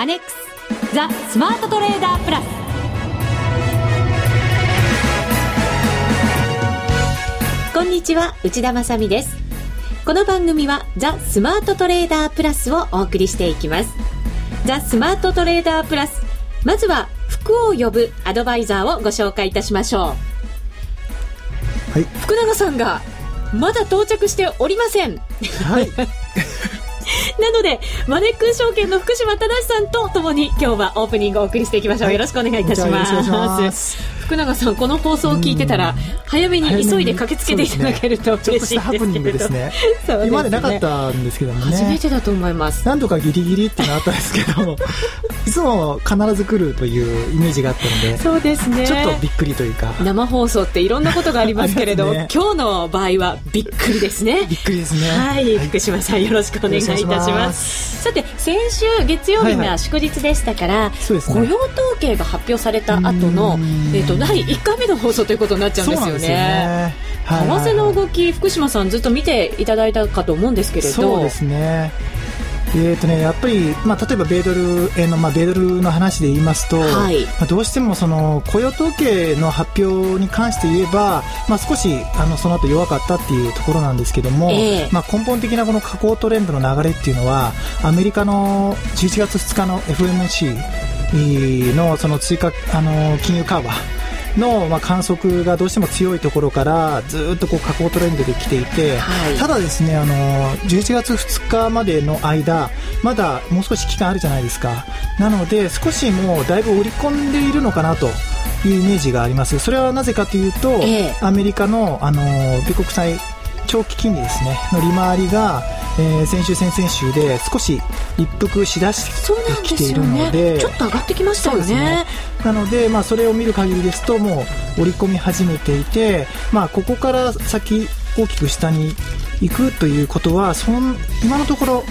アネックスザ・スマートトレーダープラス。こんにちは内田まさです。この番組はザ・スマートトレーダープラスをお送りしていきます。ザ・スマートトレーダープラスまずは福を呼ぶアドバイザーをご紹介いたしましょう。はい。福永さんがまだ到着しておりません。はい なので、マネック証券の福島正さんとともに今日はオープニングをお送りしていきましょう。はい、よろしくお願いいたします。福永さんこの放送を聞いてたら早めに急いで駆けつけていただけると嬉しいです。けど ですね。今までなかったんですけどもね。初めてだと思います。何度かギリギリってのあったんですけど いつも必ず来るというイメージがあったのでそうですね。ちょっとびっくりというか。生放送っていろんなことがありますけれど、ね、今日の場合はびっくりですね。びっくりですね。はい、福島さんよろしくお願いいたします。さて先週月曜日が祝日でしたから、はいはい。ね、雇用統計が発表された後の、えーと第1回目の放送ということになっちゃうんですよね。為替の動き、福島さんずっと見ていただいたかと思うんですけれど。そうですね。えーとね、やっぱり、まあ、例えば米ドル円の、まあ、米ドルの話で言いますと、はい、まあ、どうしてもその雇用統計の発表に関して言えば、まあ、少しあのその後弱かったっていうところなんですけども、えー、まあ、根本的なこの下降トレンドの流れっていうのはアメリカの11月2日の FMC のその追加あの金融緩和の、まあ、観測がどうしても強いところからずっとこう下降トレンドで来ていて、はい、ただですねあの11月2日までの間まだもう少し期間あるじゃないですか。なので少しもうだいぶ織り込んでいるのかなというイメージがあります。それはなぜかというと、ええ、アメリカのあの米国債長期金利ですねの利回りが、えー、先週先々週で少し一服しだしてきているので、ね、ちょっと上がってきましたよね、ね、なので、まあ、それを見る限りですともう織り込み始めていて、まあ、ここから先大きく下に行くということはその今のところ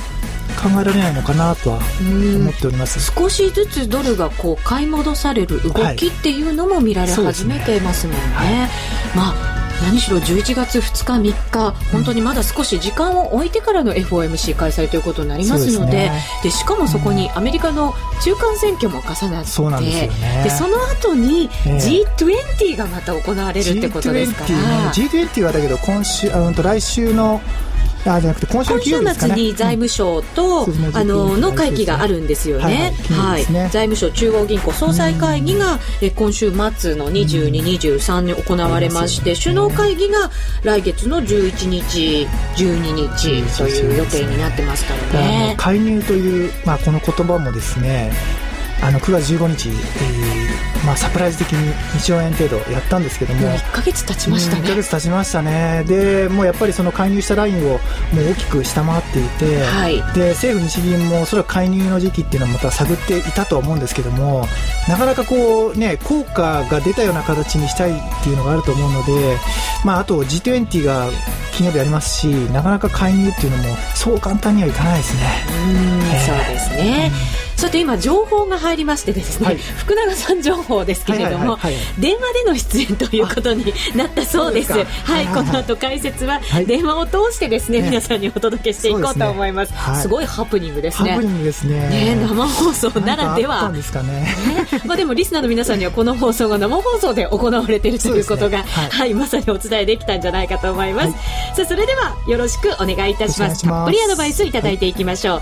考えられないのかなとは思っております。少しずつドルがこう買い戻される動きっていうのも見られ始めてますもんね。はい、ねまあ何しろ11月2日3日本当にまだ少し時間を置いてからの FOMC 開催ということになりますのでで、ね、でしかもそこにアメリカの中間選挙も重なってそで、ね、その後に G20 がまた行われるってことですから、G20 はだけど今週あ来週のあじゃなくて今週ね、今週末に財務省と、うん、あのの会議があるんですよね。はい、はい。はい、財務省中央銀行総裁会議が、え今週末の22、23に行われまして、首脳会議が来月の11日、12日という予定になってますからね。介入という、まあ、この言葉もですねあの9月15日、えーまあ、サプライズ的に2兆円程度やったんですけども。もう1か月経ちましたね。1か月経ちましたね。でもうやっぱりその介入したラインをもう大きく下回っていて、はい、で政府日銀もそれは介入の時期っていうのはまた探っていたと思うんですけどもなかなかこうね効果が出たような形にしたいっていうのがあると思うので、まあ、あと G20 が金曜日ありますしなかなか介入っていうのもそう簡単にはいかないですね。うん、そうですね、さて今情報が入りましてですね、はい、福永さん情報ですけれども、電話での出演ということになったそうです。はい、この後解説は電話を通してですね、皆さんにお届けしていこうと思います、すごいハプニングですね。ハプニングですね。ね生放送ならでは。ですかね。まあでもリスナーの皆さんにはこの放送が生放送で行われているということが、はい。まさにお伝えできたんじゃないかと思います、さあそれではよろしくお願いいたします。たっぷりアドバイスいただいていきましょう、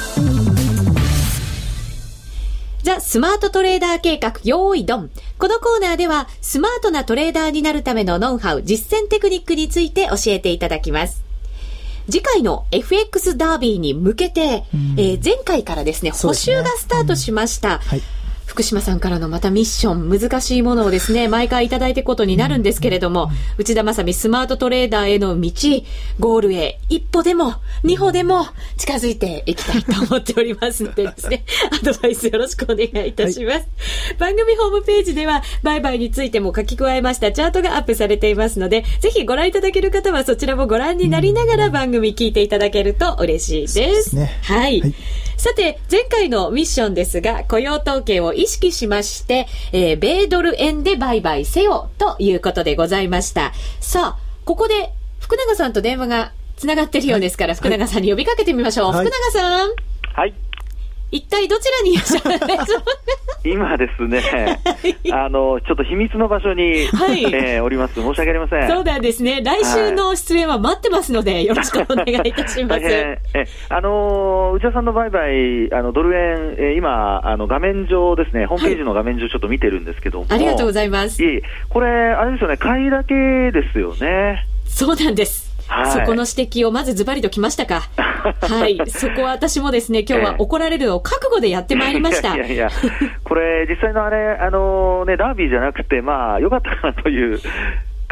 ザ・スマートトレーダー計画、用意ドン。このコーナーでは、スマートなトレーダーになるためのノウハウ、実践テクニックについて教えていただきます。次回の FX ダービーに向けて、えー、前回からですね、補修がスタートしました。はい福島さんからのまたミッション、難しいものをですね、毎回いただいていくことになるんですけれども、内田正美スマートトレーダーへの道、ゴールへ一歩でも、二歩でも近づいていきたいと思っておりますのでですね、アドバイスよろしくお願いいたします。はい、番組ホームページでは、売買についても書き加えましたチャートがアップされていますので、ぜひご覧いただける方はそちらもご覧になりながら番組聞いていただけると嬉しいです。ですね、はい、はいさて、前回のミッションですが、雇用統計を意識しまして、えー、米ドル円で売買せよということでございました。さあ、ここで福永さんと電話がつながってるようですから、はい、福永さんに呼びかけてみましょう。はい、福永さん。はい。一体どちらにいらっしゃるんでしょう今ですね、あの、ちょっと秘密の場所に、はい、えー、おります。申し訳ありません。そうなんですね。来週の出演は待ってますので、はい、よろしくお願いいたします。え、あの、内田さんの売買、あの、ドル円、えー、今、あの、画面上ですね、ホームページの画面上ちょっと見てるんですけども。ありがとうございます。いいこれ、あれですよね、買いだけですよね。そうなんです。はい、そこの指摘をまずズバリときましたか？はい。そこは私もですね、今日は怒られるのを覚悟でやってまいりました。いやいやこれ実際のあれ、あのね、ダービーじゃなくて、まあ、よかったかなという。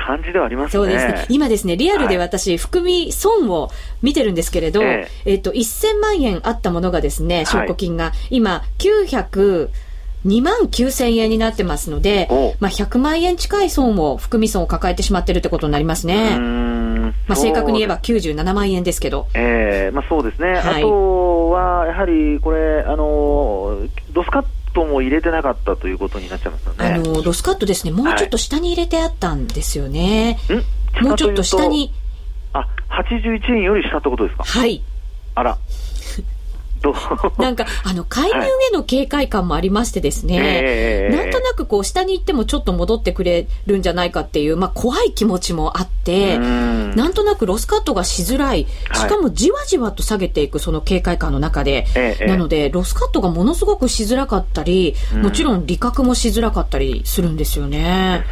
感じではありますね。そうですね。今ですね、リアルで私、はい、含み損を見てるんですけれど、ええっと、1000万円あったものがですね、証拠金が、はい、今、900、2万9000円になってますので、まあ、100万円近い損を、含み損を抱えてしまってるってことになりますね。まあ、正確に言えば97万円ですけど。ええー、まあ、そうですね。はい、あとは、やはり、これ、あの、ロスカットも入れてなかったということになっちゃいますよね。あの、ロスカットですね、もうちょっと下に入れてあったんですよね。はい、もうちょっと下に。あ、81円より下ってことですか？はい。あら。なんか、あの、介入への警戒感もありましてですね、はいなんとなくこう、下に行ってもちょっと戻ってくれるんじゃないかっていう、まあ、怖い気持ちもあって、ん。なんとなくロスカットがしづらい、しかもじわじわと下げていくその警戒感の中で、はい、なので、ロスカットがものすごくしづらかったり、もちろん利確もしづらかったりするんですよね。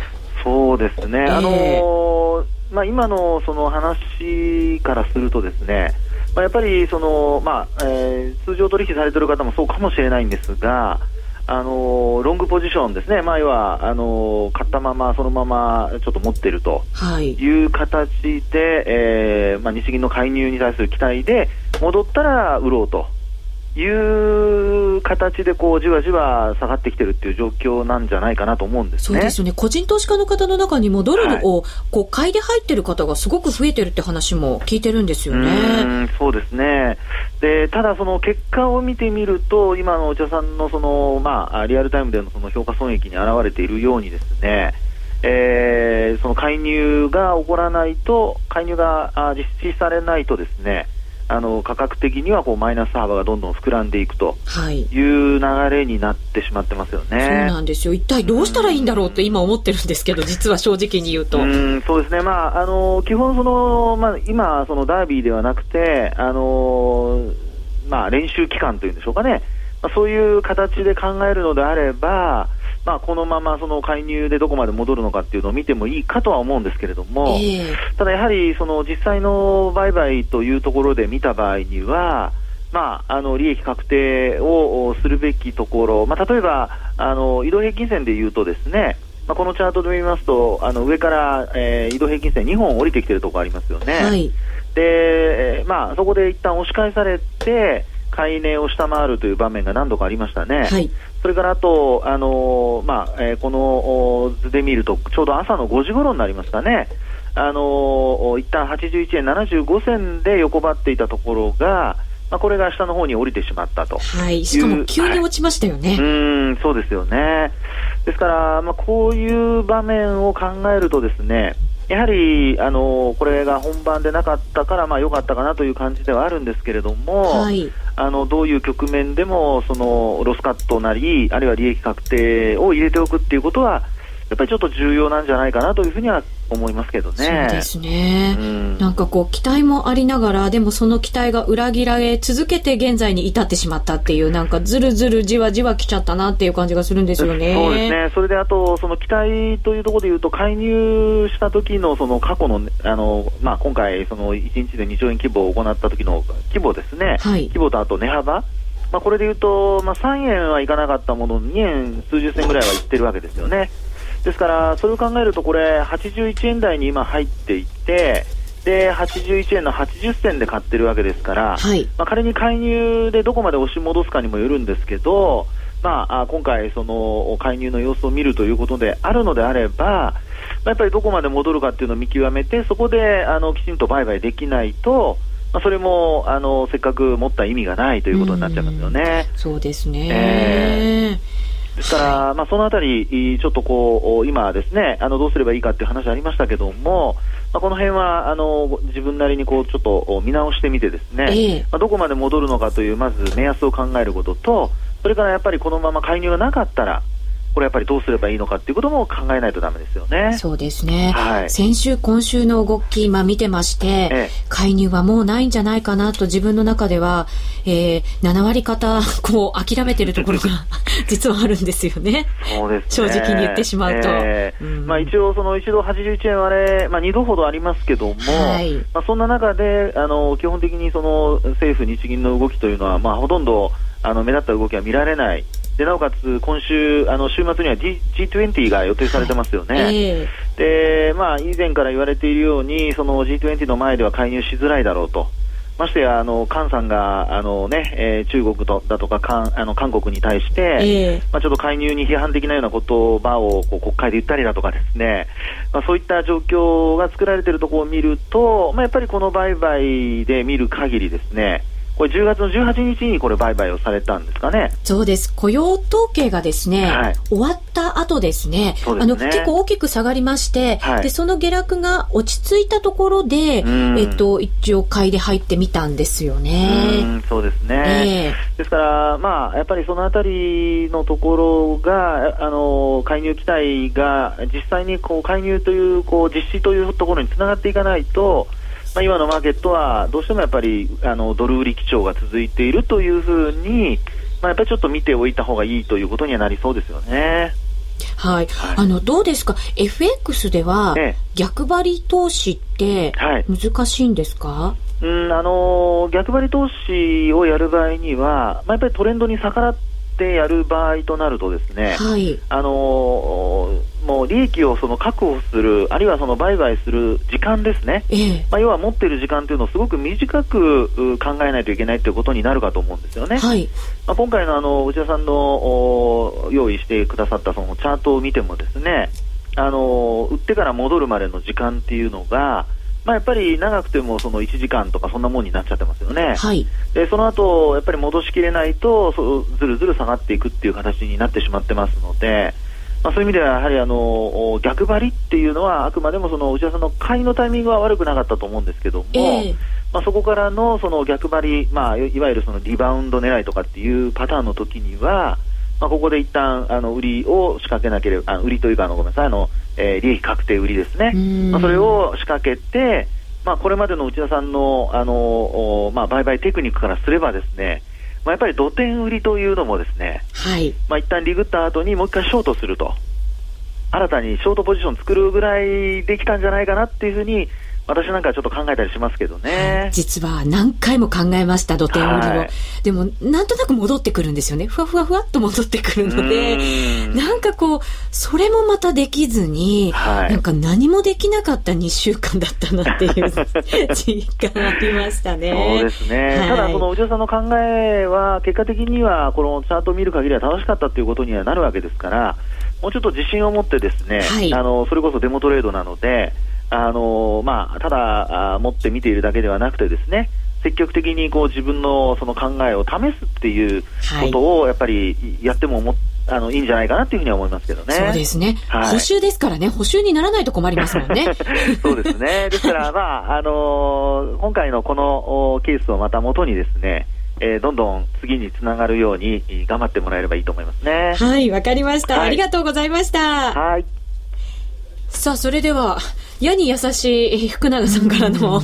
そうですね。あのー、まあ、今のその話からするとですね、まあ、やっぱりその、まあえー、通常取引されている方もそうかもしれないんですが、あのロングポジションですね、まあ、要はあの買ったまま、そのままちょっと持っていると。い。う形で、はい、えー、まあ、日銀の介入に対する期待で、戻ったら売ろうという形でこうじわじわ下がってきてるっていう状況なんじゃないかなと思うんですね。そうですよね。個人投資家の方の中にもドルをこう買いで入ってる方がすごく増えてるって話も聞いてるんですよね。うそうですね。で、ただその結果を見てみると、今のお茶さんのそのまあリアルタイムでのその評価損益に表れているようにですね。えー、その介入が起こらないと、介入が実施されないとですね、あの価格的にはこうマイナス幅がどんどん膨らんでいくという流れになってしまってますよね。はい、そうなんですよ。一体どうしたらいいんだろうって今思ってるんですけど、実は正直に言うと。うんそうですね。まああの基本そのまあ今そのダービーではなくてあのまあ練習期間というんでしょうかね。まあ、そういう形で考えるのであれば。まあ、このままその介入でどこまで戻るのかっていうのを見てもいいかとは思うんですけれども、えー、ただやはりその実際の売買というところで見た場合には、まあ、あの利益確定をするべきところ、まあ、例えばあの移動平均線でいうとですね、まあ、このチャートで見ますとあの上から、えー、移動平均線2本降りてきてるところありますよね。はい、で、まあ、そこで一旦押し返されて買い値を下回るという場面が何度かありましたね。はいそれからあと、あのまあえー、この図で見ると、ちょうど朝の5時頃になりますかね、あの一旦81円75銭で横ばっていたところが、まあ、これが下の方に降りてしまったとはい、しかも急に落ちましたよね。はい、うんそうですよね。ですから、まあ、こういう場面を考えるとですね、やはり、あのこれが本番でなかったから、まあ、良かったかなという感じではあるんですけれども、はい、あのどういう局面でもそのロスカットなり、あるいは利益確定を入れておくっていうことは、やっぱりちょっと重要なんじゃないかなというふうには思いますけどね。そうですね。うん、なんかこう期待もありながら、でもその期待が裏切られ続けて現在に至ってしまったっていう、なんかずるずるじわじわ来ちゃったなっていう感じがするんですよね。そうですね。それであと、その期待というところで言うと、介入した時のその過去の、あの、まあ、今回その1日で2兆円規模を行った時の規模ですね。はい、規模とあと値幅。まあ、これでいうと、まあ、3円はいかなかったものの、2円数十銭ぐらいはいってるわけですよね。ですから、それを考えると、これ、81円台に今入っていて、で、81円の80銭で買ってるわけですから、はい、まあ、仮に介入でどこまで押し戻すかにもよるんですけど、まあ、今回、その介入の様子を見るということであるのであれば、やっぱりどこまで戻るかっていうのを見極めて、そこであのきちんと売買できないと、まあ、それもあのせっかく持った意味がないということになっちゃいますよね。うそうですね、えーですから、まあ、そのあたり、ちょっとこう、今ですね、あの、どうすればいいかっていう話ありましたけども、まあ、この辺は、あの、自分なりにこう、ちょっと見直してみてですね、えー、まあ、どこまで戻るのかという、まず目安を考えることと、それからやっぱりこのまま介入がなかったら、これやっぱりどうすればいいのかっていうことも考えないとだめですよね。そうですね。はい、先週、今週の動き、今見てまして、ええ、介入はもうないんじゃないかなと自分の中では、えー、7割方、こう、諦めてるところが 実はあるんですよね。そうですね。正直に言ってしまうと。えーうん、まあ一応、その一度81円割れ、まあ2度ほどありますけども、はい、まあそんな中で、あの、基本的にその政府、日銀の動きというのは、まあほとんど、あの目立った動きは見られないでなおかつ今週、あの週末には、G、G20 が予定されてますよね、えー、でまあ、以前から言われているように、その G20 の前では介入しづらいだろうと。ましてや、あの、菅さんが、あのね、えー、中国とだとか、韓あの韓国に対して、えー、まあ、ちょっと介入に批判的なような言葉をこう国会で言ったりだとかですね、まあ、そういった状況が作られているところを見ると、まあ、やっぱりこの売買で見る限りですね、これ10月の18日にこれ売買をされたんですかね。そうです。雇用統計がですね、はい、終わった後ですね、すねあの結構大きく下がりまして、はい、でその下落が落ち着いたところで、えっと一応買いで入ってみたんですよね。うそうですね。えー、ですからまあやっぱりそのあたりのところがあの介入期待が実際にこう介入というこう実施というところにつながっていかないと。まあ、今のマーケットはどうしてもやっぱりあのドル売り基調が続いているというふうに、まあ、やっぱりちょっと見ておいた方がいいということにはなりそうですよね。はい、はい、あのどうですか？FX では逆張り投資って難しいんですか、はい、うんあの逆張り投資をやる場合には、まあ、やっぱりトレンドに逆らってやる場合となるとですね、はい、あのもう利益をその確保する、あるいはその売買する時間ですね、えー、まあ、要は持っている時間というのをすごく短く考えないといけないということになるかと思うんですよね。はい、まあ、今回のあの内田さんの用意してくださったそのチャートを見てもですね、あの売ってから戻るまでの時間っていうのが、まあ、やっぱり長くてもその1時間とかそんなもんになっちゃってますよね。はい、でその後やっぱり戻しきれないとそずるずる下がっていくっていう形になってしまってますので。まあ、そういう意味ではやはりあの逆張りっていうのはあくまでもその内田さんの買いのタイミングは悪くなかったと思うんですけども、えー、まあ、そこからのその逆張り、まあ、いわゆるそのリバウンド狙いとかっていうパターンの時には、まあ、ここで一旦あの売りを仕掛けなければあ売りというかあのごめんなさいあの、えー、利益確定売りですね、まあ、それを仕掛けて、まあ、これまでの内田さんのあの、まあ、売買テクニックからすればですねまあ、やっぱり土点売りというのもですね、はい、まあ、一旦リグった後にもう一回ショートすると、新たにショートポジション作るぐらいできたんじゃないかなっていうふうに、私なんかちょっと考えたりしますけどね。実は何回も考えました、土手売りを、はい、でも、なんとなく戻ってくるんですよね。ふわふわふわっと戻ってくるので、なんかこう、それもまたできずに、はい、なんか何もできなかった2週間だったなっていう 実感ありましたね。そうですね。はい、ただ、そのお嬢さんの考えは、結果的には、このチャートを見る限りは正しかったということにはなるわけですから、もうちょっと自信を持ってですね、あの、それこそデモトレードなので、あのまあ、ただあ持って見ているだけではなくてですね積極的にこう自分のその考えを試すっていうことをやっぱりやってももあのいいんじゃないかなっていうふうには思いますけどね。そうですね。はい、補修ですからね、補修にならないと困りますもんね。そうですね。ですから、まあ、あのー、今回のこのケースをまた元にですね、えー、どんどん次につながるように頑張ってもらえればいいと思いますね。はい、わかりました、はい、ありがとうございました。はい。さあ、それでは、矢に優しい福永さんからの、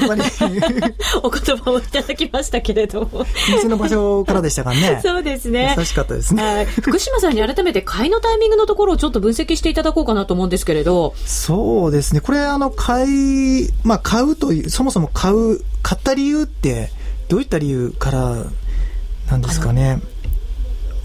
やっぱり お言葉をいただきましたけれども店の場所からでしたからね。そうですね。優しかったですね。福島さんに改めて買いのタイミングのところをちょっと分析していただこうかなと思うんですけれど。そうですね。これ、あの、買い、まあ、買うという、そもそも買う、買った理由って、どういった理由からなんですかね。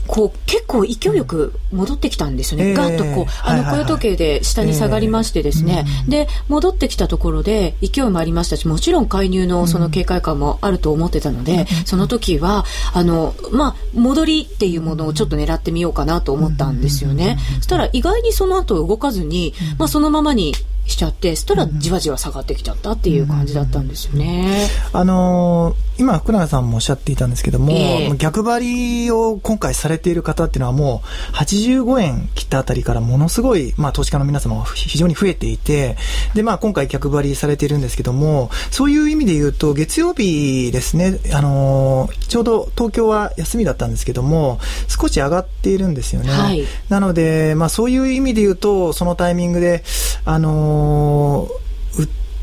こう結構勢いよく戻ってきたんですよね、えー、ガッとこうあの雇用時計で下に下がりましてですね、えー、で戻ってきたところで勢いもありましたしもちろん介入のその警戒感もあると思ってたので、うん、その時はあのまあ戻りっていうものをちょっと狙ってみようかなと思ったんですよね、そしたら意外にその後動かずに、まあ、そのままにしちゃって、そしたらじわじわ下がってきちゃったっていう感じだったんですよね。あのー、今、福永さんもおっしゃっていたんですけども、えー、逆張りを今回されている方っていうのはもう85円切ったあたりからものすごい、まあ投資家の皆様非常に増えていて、で、まあ今回逆張りされているんですけども、そういう意味で言うと、月曜日ですね、あのー、ちょうど東京は休みだったんですけども、少し上がっているんですよね。はい、なので、まあそういう意味で言うと、そのタイミングで、あのー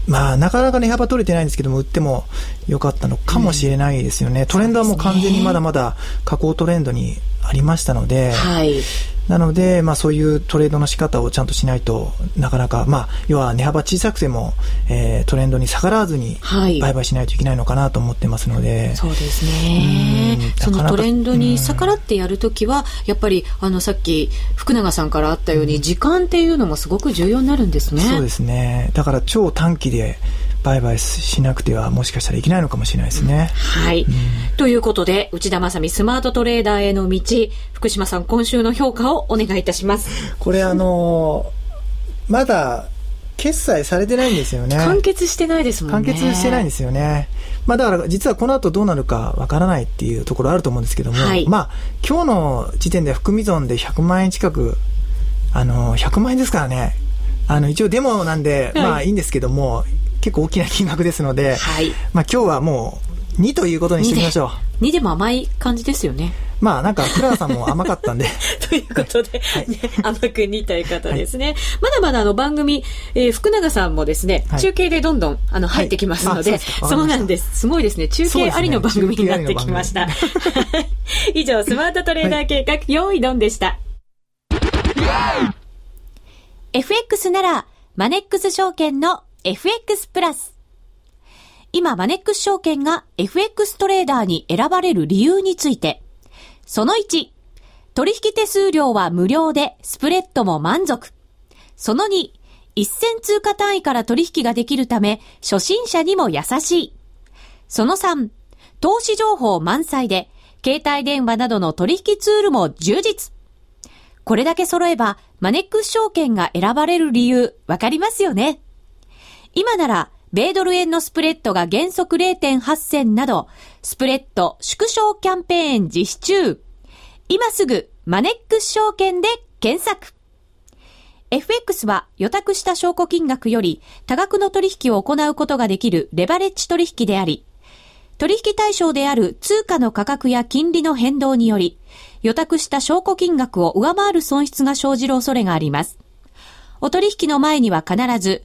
まあ、なかなか値幅取れてないんですけども、売ってもよかったのかもしれないですよね。うん、トレンドはもう完全にまだまだ下降トレンドにありましたので、はい、なので、まあそういうトレードの仕方をちゃんとしないとなかなか、まあ要は値幅小さくても、えー、トレンドに逆らわずに売買しないといけないのかなと思ってますので。はい、そうですね。そのトレンドに逆らってやるときは、やっぱりあのさっき福永さんからあったように時間っていうのもすごく重要になるんですね。そうですね。だから超短期で売買しなくてはもしかしたらいけないのかもしれないですね。うん、はい、うん、ということで、内田正美スマートトレーダーへの道、福島さん今週の評価をお願いいたします。これあのー、まだ決済されてないんですよね。完結してないですもんね。完結してないんですよね。まあだから実はこの後どうなるかわからないっていうところあると思うんですけども、はい、まあ今日の時点で含み損で100万円近く、あのー、100万円ですからね。あの、一応デモなんで、まあいいんですけども、結構大きな金額ですので、はい、まあ今日はもう2ということにしてみましょう。2でも甘い感じですよね。まあなんか、クララさんも甘かったんで。ということで、はい、ね、甘く2という方ですね。はい、まだまだあの番組、えー、福永さんもですね、中継でどんどんあの入ってきますので、そうなんです。すごいですね。中継ありの番組になってきました。以上、スマートトレーダー計画、用意ドンでした。FX なら、マネックス証券の FX プラス。今、マネックス証券が FX トレーダーに選ばれる理由について。その1、取引手数料は無料でスプレッドも満足。その2、一銭通貨単位から取引ができるため、初心者にも優しい。その3、投資情報満載で、携帯電話などの取引ツールも充実。これだけ揃えば、マネックス証券が選ばれる理由、わかりますよね。今なら、米ドル円のスプレッドが原則0.8銭など、スプレッド縮小キャンペーン実施中。今すぐ、マネックス証券で検索。FX は予託した証拠金額より多額の取引を行うことができるレバレッジ取引であり、取引対象である通貨の価格や金利の変動により、予託した証拠金額を上回る損失が生じる恐れがあります。お取引の前には必ず、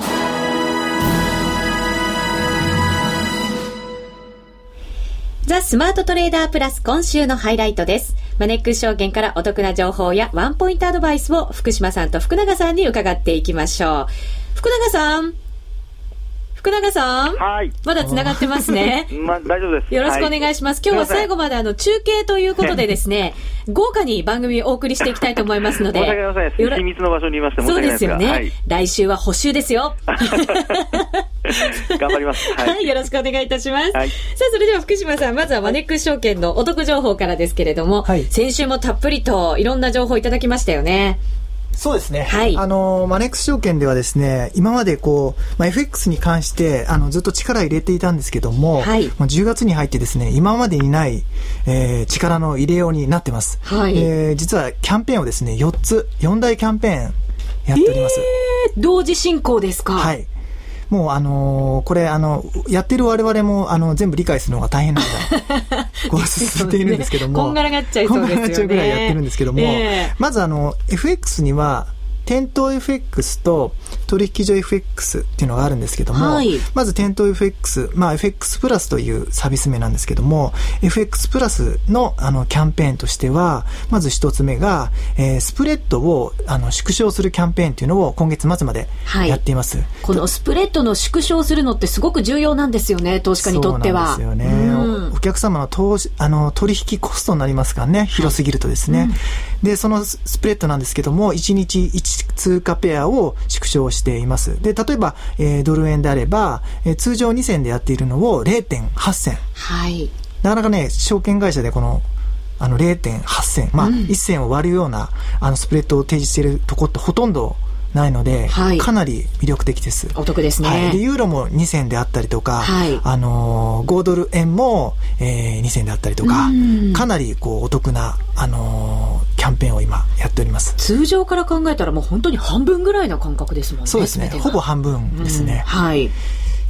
ザ・スマートトレーダープラス今週のハイライトです。マネックス証券からお得な情報やワンポイントアドバイスを福島さんと福永さんに伺っていきましょう。福永さん。福永さん。はい。まだ繋がってますね。まあ、大丈夫です。よろしくお願いします。はい、今日は最後まであの、中継ということでですね、豪華に番組をお送りしていきたいと思いますので。申し訳ありません。秘密の場所にいましてそうですよね、はい。来週は補修ですよ。頑張ります、はい。よろしくお願いいたします。はい、さあ、それでは福島さん、まずはマネックス証券のお得情報からですけれども、はい、先週もたっぷりといろんな情報いただきましたよね。そうですね。はい。あの、マネックス証券ではですね、今までこう、まあ、FX に関して、あの、ずっと力入れていたんですけども、はい。もう10月に入ってですね、今までにない、えー、力の入れようになってます。はい。えー、実はキャンペーンをですね、4つ、4大キャンペーンやっております。えー、同時進行ですか？はい。もうあのー、これあの、やってる我々もあの、全部理解するのが大変なので、こう進めているんですけども、こんがらがっちゃいそうですよね。こんがらがっちゃうぐらいやってるんですけども、えー、まずあの、FX には、店頭 FX と取引所 FX っていうのがあるんですけども、はい、まず店頭 FX、まあ FX プラスというサービス名なんですけども、FX プラスのあのキャンペーンとしては、まず一つ目が、えー、スプレッドをあの縮小するキャンペーンっていうのを今月末までやっています、はい、このスプレッドの縮小するのってすごく重要なんですよね、投資家にとっては。そうなんですよね。うん、お客様の投資、あの、取引コストになりますからね、広すぎるとですね。はいうん、で、そのスプレッドなんですけども、1日1通貨ペアを縮小しています。で、例えば、えー、ドル円であれば、えー、通常2銭でやっているのを0.8銭。はい。なかなかね、証券会社でこの、あの0.8銭、まあ、1銭を割るような、あのスプレッドを提示しているところってほとんどないので、はい、かなり魅力的です。お得ですね。はい、で、ユーロも2銭であったりとか、はい、あのー、5ドル円も、えー、2銭であったりとか、かなりこうお得な、あのー、キャンペーンを今やっております。通常から考えたらもう本当に半分ぐらいな感覚ですもんね。そうですね。ほぼ半分ですね。はい。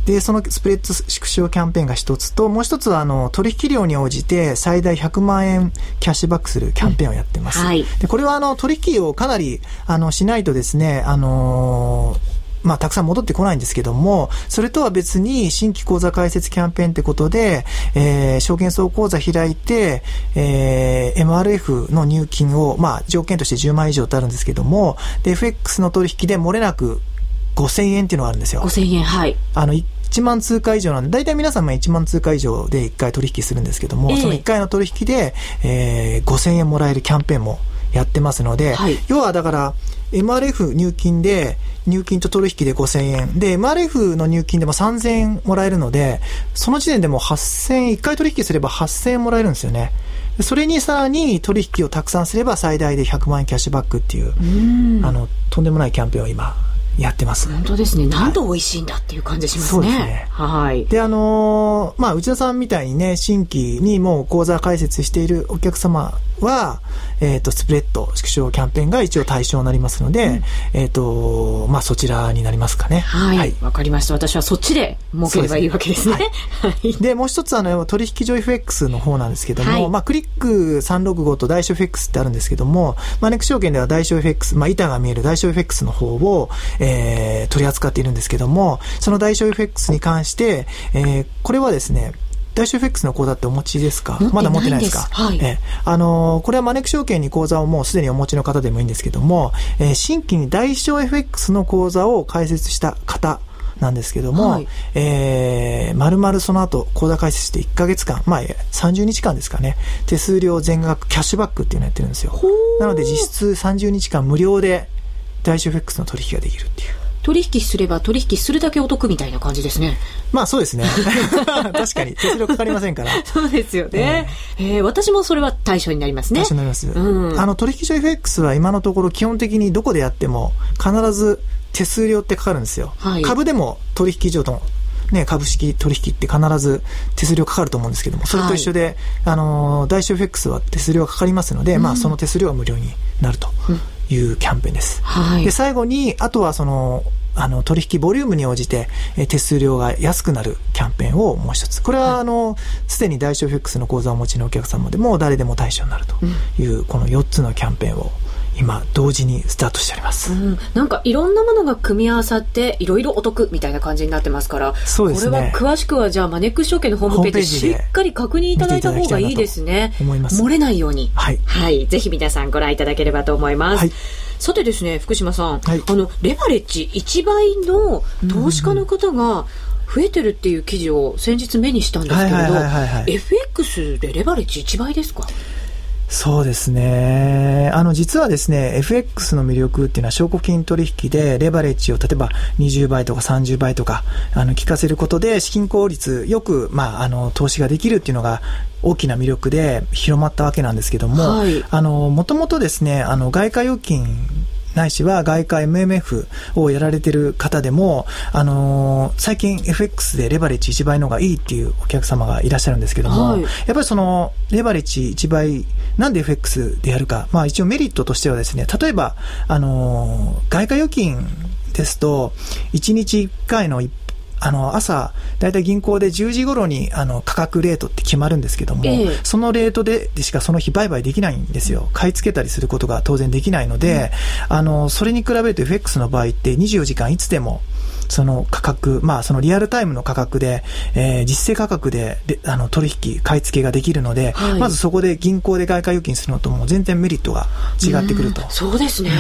で、そのスプレッド縮小キャンペーンが一つと、もう一つは、あの、取引量に応じて最大100万円キャッシュバックするキャンペーンをやってます。うんはい、で、これは、あの、取引をかなり、あの、しないとですね、あのーまあ、たくさん戻ってこないんですけども、それとは別に新規口座開設キャンペーンってことで、えー、証券総口座開いて、えー、MRF の入金を、まあ、条件として10万以上とあるんですけども、で、FX の取引で漏れなく5000円っていうのがあるんですよ。5000円、はい。あの、1万通貨以上なんで、大体皆さんも1万通貨以上で1回取引するんですけども、えー、その1回の取引で、えー、5000円もらえるキャンペーンもやってますので、はい、要はだから、MRF 入金で、入金と取引で5000円。で、MRF の入金でも3000円もらえるので、その時点でも8000円、1回取引すれば8000円もらえるんですよね。それにさらに取引をたくさんすれば最大で100万円キャッシュバックっていう、うあの、とんでもないキャンペーンを今やってます。本当ですね。何度美味しいんだっていう感じしますね。はい、そうですね。はい。で、あのー、まあ、内田さんみたいにね、新規にもう講座開設しているお客様は、えっ、ー、と、スプレッド縮小キャンペーンが一応対象になりますので、うん、えっ、ー、と、まあ、そちらになりますかね。はい。わ、はい、かりました。私はそっちで儲ければいいわけですね。はい。で、もう一つあの、取引所 FX の方なんですけども、はい、まあ、クリック365と大小 FX ってあるんですけども、まあ、ネク証券では大小 FX、まあ、板が見える大小 FX の方を、えー、取り扱っているんですけども、その大小 FX に関して、えー、これはですね、ダイシュ FX の口座ってお持ちですか？まだ持ってないですか？はい。えあのー、これはマネック証券に口座をもうすでにお持ちの方でもいいんですけども、えー、新規に大小 FX の口座を開設した方、なんですけども、はい、えー、丸々その後、口座開設して1ヶ月間、まあ、30日間ですかね、手数料全額キャッシュバックっていうのをやってるんですよ。なので実質30日間無料で、大小 FX の取引ができるっていう。取引すれば取引するだけお得みたいな感じですね。まあそうですね。確かに。手数料かかりませんから。そうですよね。えー、えー、私もそれは対象になりますね。対象になります。うん、あの、取引所 FX は今のところ基本的にどこでやっても必ず手数料ってかかるんですよ。はい、株でも取引所とね、株式取引って必ず手数料かかると思うんですけども、それと一緒で、はい、あの、大小 FX は手数料がかかりますので、うん、まあその手数料は無料になるというキャンペーンです。はい、で、最後に、あとはその、あの、取引ボリュームに応じて、え手数料が安くなるキャンペーンをもう一つ。これは、あの、すでに大小 FX の口座をお持ちのお客様でも誰でも対象になるという、この4つのキャンペーンを今同時にスタートしております、うん、なんかいろんなものが組み合わさっていろいろお得みたいな感じになってますからそうです、ね、これは詳しくはじゃあマネックス証券のホームページでしっかり確認いただいた方がいいですね。思います。漏れないように。はい、はい、ぜひ皆さんご覧いただければと思います、はい。さてですね、福島さん、はい、あの、レバレッジ1倍の投資家の方が、増えてるっていう記事を先日目にしたんですけれど、FX でレバレッジ1倍ですか？そうですね。あの、実はですね、FX の魅力っていうのは証拠金取引でレバレッジを例えば20倍とか30倍とか、あの、聞かせることで資金効率よく、まあ、あの、投資ができるっていうのが大きな魅力で広まったわけなんですけども、はい、あの、もともとですね、あの、外貨預金ないしは外貨 MMF をやられてる方でも、あのー、最近 FX でレバレッジ1倍の方がいいっていうお客様がいらっしゃるんですけども、はい、やっぱりそのレバレッジ1倍、なんで FX でやるか、まあ一応メリットとしてはですね、例えば、あのー、外貨預金ですと、1日1回のあの、朝、だいたい銀行で10時頃に、あの、価格レートって決まるんですけども、えー、そのレートででしかその日売買できないんですよ。買い付けたりすることが当然できないので、うん、あの、それに比べると FX の場合って24時間いつでも、その価格、まあそのリアルタイムの価格で、えー、実勢価格でであの取引、買い付けができるので、はい、まずそこで銀行で外貨預金するのとも全然メリットが違ってくると。そうですね。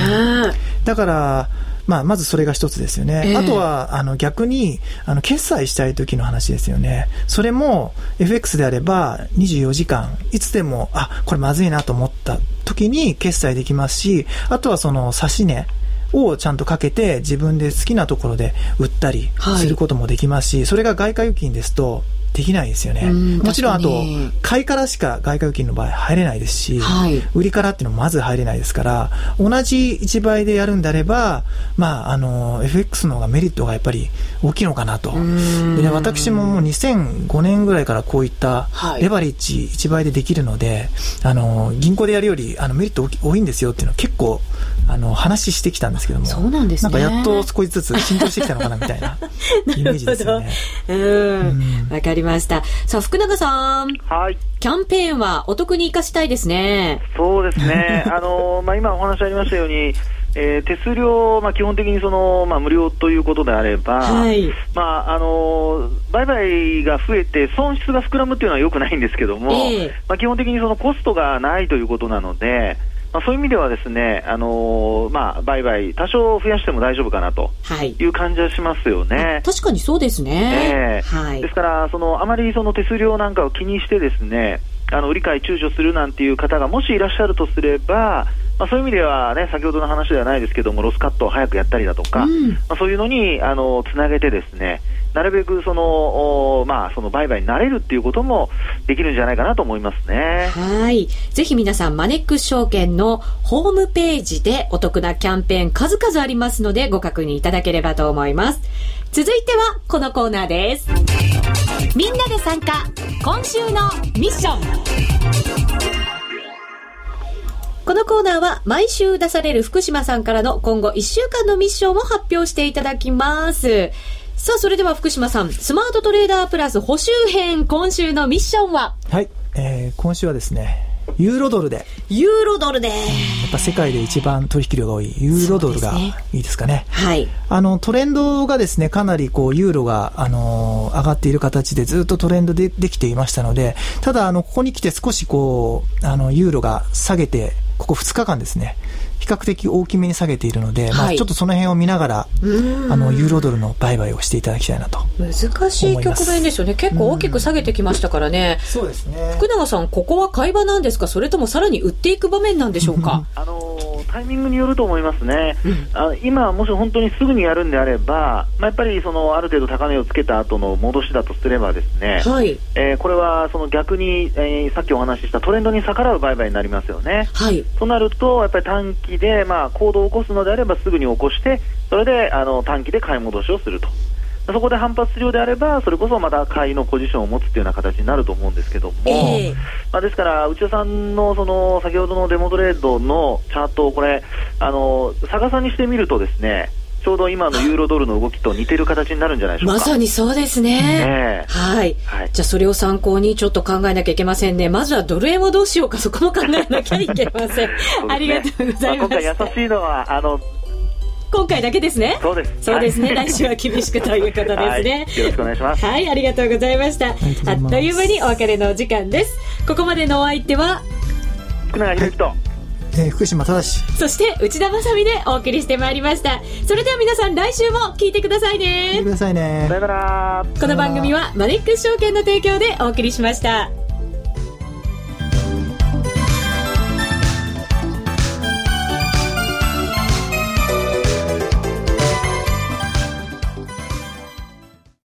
だから、まあ、まずそれが一つですよね。えー、あとは、あの、逆に、あの、決済したい時の話ですよね。それも、FX であれば、24時間、いつでも、あ、これまずいなと思った時に決済できますし、あとはその、差し値、をちゃんとかけて自分で好きなところで売ったりすることもできますし、はい、それが外貨預金ですとできないですよね。もちろん、あと、買いからしか外貨預金の場合入れないですし、はい、売りからっていうのもまず入れないですから、同じ1倍でやるんであれば、まあ、あの、FX の方がメリットがやっぱり大きいのかなと。でね、私ももう2005年ぐらいからこういったレバレッジ1倍でできるので、あの、銀行でやるよりあのメリット多いんですよっていうのは結構、あの、話してきたんですけども、そうなんですね。なんかやっと少しずつ浸透してきたのかなみたいな イメージですよね。うん。わかりました。さあ、福永さん。はい。キャンペーンはお得に生かしたいですね。そうですね。あの、まあ、今お話ありましたように、えー、手数料、まあ、基本的にその、まあ、無料ということであれば、はい、まああの売買が増えて損失が膨らむっていうのはよくないんですけども、えー、まあ、基本的にそのコストがないということなので、まあ、そういう意味ではですね、あのー、まあ、売買、多少増やしても大丈夫かなという感じはしますよね。はい、確かにそうですね。えー、はい、ですから、そのあまりその手数料なんかを気にしてですね、あの売り買い躊躇するなんていう方がもしいらっしゃるとすれば、まあ、そういう意味では、ね、先ほどの話ではないですけども、ロスカットを早くやったりだとか、うん、まあ、そういうのにあのつなげてですね、なるべくその、まあ、その売買になれるっていうこともできるんじゃないかなと思いますね。はい。ぜひ皆さん、マネックス証券のホームページでお得なキャンペーン数々ありますのでご確認いただければと思います。続いてはこのコーナーです。みんなで参加、今週のミッション。このコーナーは毎週出される福島さんからの今後1週間のミッションを発表していただきます。さあ、それでは福島さん、スマートトレーダープラス補修編、今週のミッションは？はい、えー、今週はですね、ユーロドルで。ユーロドルで。やっぱ世界で一番取引量が多いユーロドルがいいですかね。ねはい。あの、トレンドがですね、かなりこう、ユーロが、あのー、上がっている形でずっとトレンドでできていましたので、ただ、あの、ここに来て少しこう、あの、ユーロが下げて、ここ2日間ですね、比較的大きめに下げているので、はい、まあ、ちょっとその辺を見ながら、あの、ユーロドルの売買をしていただきたいなと。難しい局面ですよね。結構大きく下げてきましたからね。そうですね。福永さん、ここは買い場なんですか？それともさらに売っていく場面なんでしょうか？あ のタイミングによると思いますね。うん、あ今、もし本当にすぐにやるんであれば、まあ、やっぱりそのある程度高値をつけた後の戻しだとすればですね、はい、えー、これはその逆に、えー、さっきお話ししたトレンドに逆らう売買になりますよね。はい、となると、やっぱり短期で、まあ、行動を起こすのであればすぐに起こして、それであの短期で買い戻しをすると。そこで反発するようであれば、それこそまた買いのポジションを持つというような形になると思うんですけども、えー、まあ、ですから、内田さんのその先ほどのデモトレードのチャートをこれ、あの逆さにしてみるとですね、ちょうど今のユーロドルの動きと似てる形になるんじゃないでしょうか。まさにそうですね。ねはい、はい。じゃあそれを参考にちょっと考えなきゃいけませんね。まずはドル円をどうしようか、そこも考えなきゃいけません。ね、ありがとうございます。まあ、今回優しいのは、あの、今回だけですね。そうです。そうですね。来週は厳しくということですね、はい。よろしくお願いします。はい、ありがとうございました。あっという間にお別れのお時間です。ここまでのお相手は、福永裕之と、えー、福島正そして内田まさみでお送りしてまいりましたそれでは皆さん来週も聞いてくださいね聞いてくださいねさよならこの番組はマネックス証券の提供でお送りしました